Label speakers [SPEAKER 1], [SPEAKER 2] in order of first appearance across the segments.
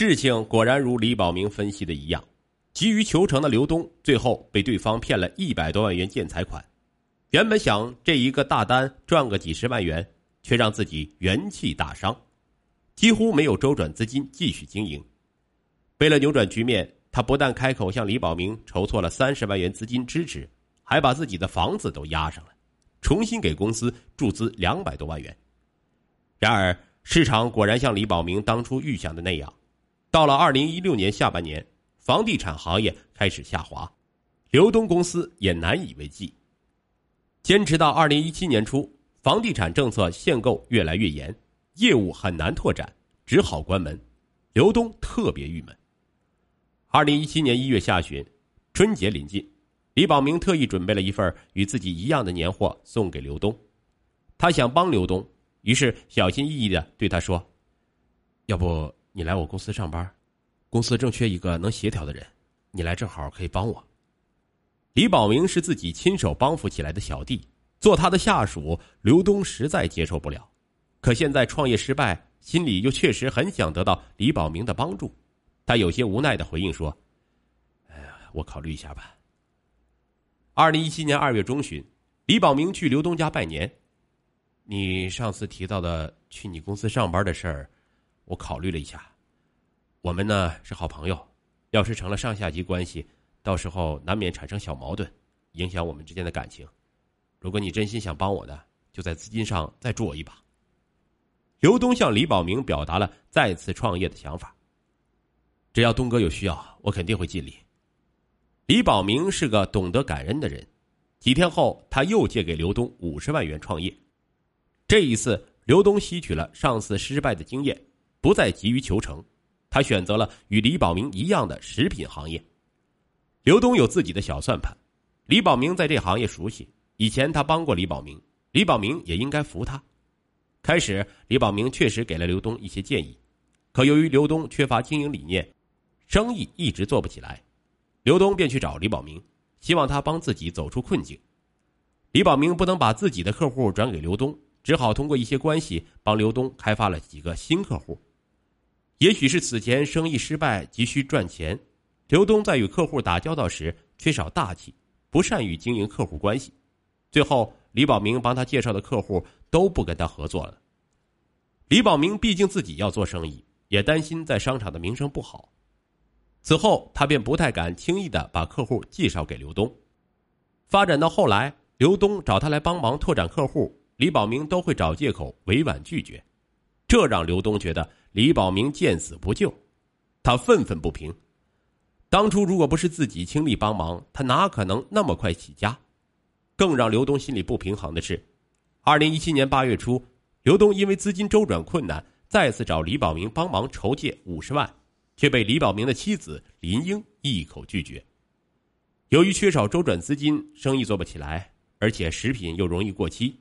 [SPEAKER 1] 事情果然如李宝明分析的一样，急于求成的刘东最后被对方骗了一百多万元建材款。原本想这一个大单赚个几十万元，却让自己元气大伤，几乎没有周转资金继续经营。为了扭转局面，他不但开口向李宝明筹措了三十万元资金支持，还把自己的房子都押上了，重新给公司注资两百多万元。然而，市场果然像李宝明当初预想的那样，到了二零一六年下半年，房地产行业开始下滑，刘东公司也难以为继。坚持到二零一七年初，房地产政策限购越来越严，业务很难拓展，只好关门。刘东特别郁闷。二零一七年一月下旬，春节临近，李宝明特意准备了一份与自己一样的年货送给刘东。他想帮刘东，于是小心翼翼的对他说：“要不你来我公司上班？公司正缺一个能协调的人，你来正好可以帮我。”李宝明是自己亲手帮扶起来的小弟，做他的下属，刘东实在接受不了。可现在创业失败，心里又确实很想得到李宝明的帮助，他有些无奈的回应说：“哎呀，我考虑一下吧。”二零一七年二月中旬，李宝明去刘东家拜年。你上次提到的去你公司上班的事儿，我考虑了一下。我们呢是好朋友，要是成了上下级关系。到时候难免产生小矛盾，影响我们之间的感情。如果你真心想帮我的，就在资金上再助我一把。刘东向李宝明表达了再次创业的想法。只要东哥有需要，我肯定会尽力。李宝明是个懂得感恩的人，几天后他又借给刘东五十万元创业。这一次，刘东吸取了上次失败的经验，不再急于求成，他选择了与李宝明一样的食品行业。刘东有自己的小算盘，李宝明在这行业熟悉，以前他帮过李宝明，李宝明也应该服他。开始，李宝明确实给了刘东一些建议，可由于刘东缺乏经营理念，生意一直做不起来。刘东便去找李宝明，希望他帮自己走出困境。李宝明不能把自己的客户转给刘东，只好通过一些关系帮刘东开发了几个新客户。也许是此前生意失败，急需赚钱。刘东在与客户打交道时缺少大气，不善于经营客户关系，最后李宝明帮他介绍的客户都不跟他合作了。李宝明毕竟自己要做生意，也担心在商场的名声不好，此后他便不太敢轻易的把客户介绍给刘东。发展到后来，刘东找他来帮忙拓展客户，李宝明都会找借口委婉拒绝，这让刘东觉得李宝明见死不救，他愤愤不平。当初如果不是自己倾力帮忙，他哪可能那么快起家？更让刘东心里不平衡的是，二零一七年八月初，刘东因为资金周转困难，再次找李宝明帮忙筹借五十万，却被李宝明的妻子林英一口拒绝。由于缺少周转资金，生意做不起来，而且食品又容易过期，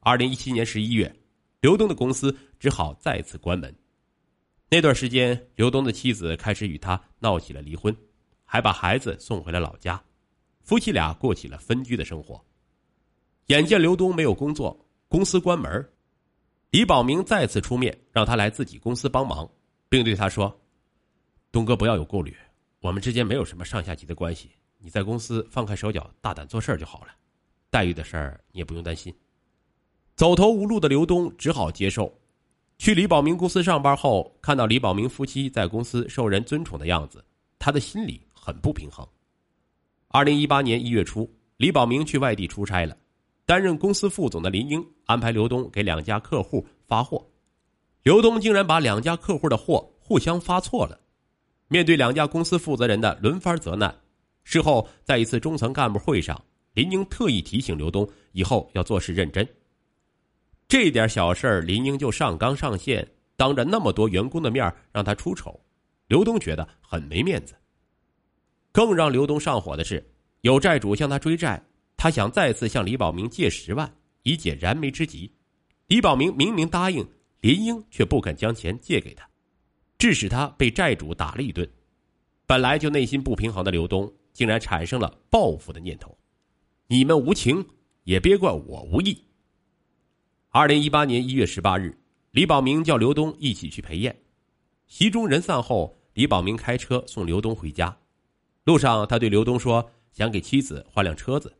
[SPEAKER 1] 二零一七年十一月，刘东的公司只好再次关门。那段时间，刘东的妻子开始与他闹起了离婚，还把孩子送回了老家，夫妻俩过起了分居的生活。眼见刘东没有工作，公司关门，李宝明再次出面让他来自己公司帮忙，并对他说：“东哥不要有顾虑，我们之间没有什么上下级的关系，你在公司放开手脚，大胆做事就好了，待遇的事儿你也不用担心。”走投无路的刘东只好接受。去李宝明公司上班后，看到李宝明夫妻在公司受人尊崇的样子，他的心里很不平衡。二零一八年一月初，李宝明去外地出差了，担任公司副总的林英安排刘东给两家客户发货，刘东竟然把两家客户的货互相发错了。面对两家公司负责人的轮番责难，事后在一次中层干部会上，林英特意提醒刘东以后要做事认真。这点小事儿，林英就上纲上线，当着那么多员工的面让他出丑，刘东觉得很没面子。更让刘东上火的是，有债主向他追债，他想再次向李宝明借十万以解燃眉之急，李宝明明明答应，林英却不肯将钱借给他，致使他被债主打了一顿。本来就内心不平衡的刘东，竟然产生了报复的念头。你们无情，也别怪我无义。二零一八年一月十八日，李宝明叫刘东一起去陪宴。席中人散后，李宝明开车送刘东回家。路上，他对刘东说：“想给妻子换辆车子。”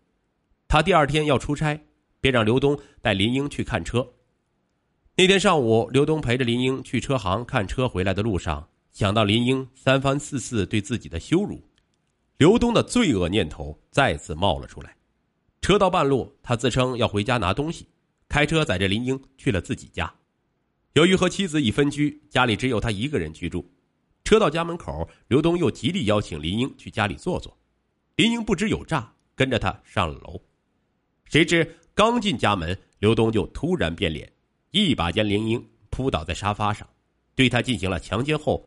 [SPEAKER 1] 他第二天要出差，便让刘东带林英去看车。那天上午，刘东陪着林英去车行看车，回来的路上想到林英三番四次对自己的羞辱，刘东的罪恶念头再次冒了出来。车到半路，他自称要回家拿东西，开车载着林英去了自己家。由于和妻子已分居，家里只有他一个人居住。车到家门口，刘东又极力邀请林英去家里坐坐。林英不知有诈，跟着他上了楼。谁知刚进家门，刘东就突然变脸。一把将林英扑倒在沙发上，对他进行了强奸后，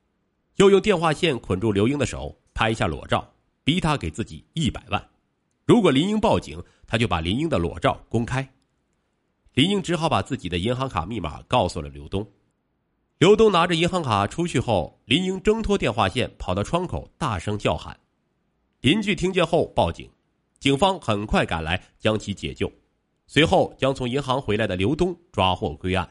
[SPEAKER 1] 又用电话线捆住刘英的手，拍下裸照，逼他给自己一百万。如果林英报警，他就把林英的裸照公开。林英只好把自己的银行卡密码告诉了刘东。刘东拿着银行卡出去后，林英挣脱电话线，跑到窗口大声叫喊。邻居听见后报警，警方很快赶来将其解救。随后将从银行回来的刘东抓获归案。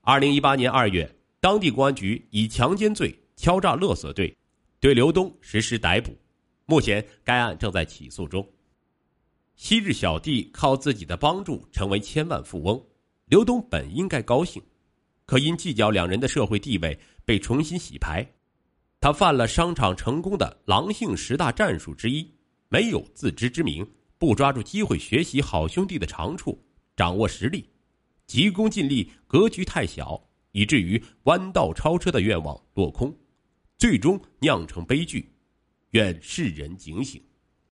[SPEAKER 1] 二零一八年二月，当地公安局以强奸罪、敲诈勒索罪，对刘东实施逮捕。目前该案正在起诉中。昔日小弟靠自己的帮助成为千万富翁，刘东本应该高兴，可因计较两人的社会地位，被重新洗牌。他犯了商场成功的狼性十大战术之一：没有自知之明。不抓住机会学习好兄弟的长处，掌握实力，急功近利，格局太小，以至于弯道超车的愿望落空，最终酿成悲剧。愿世人警醒。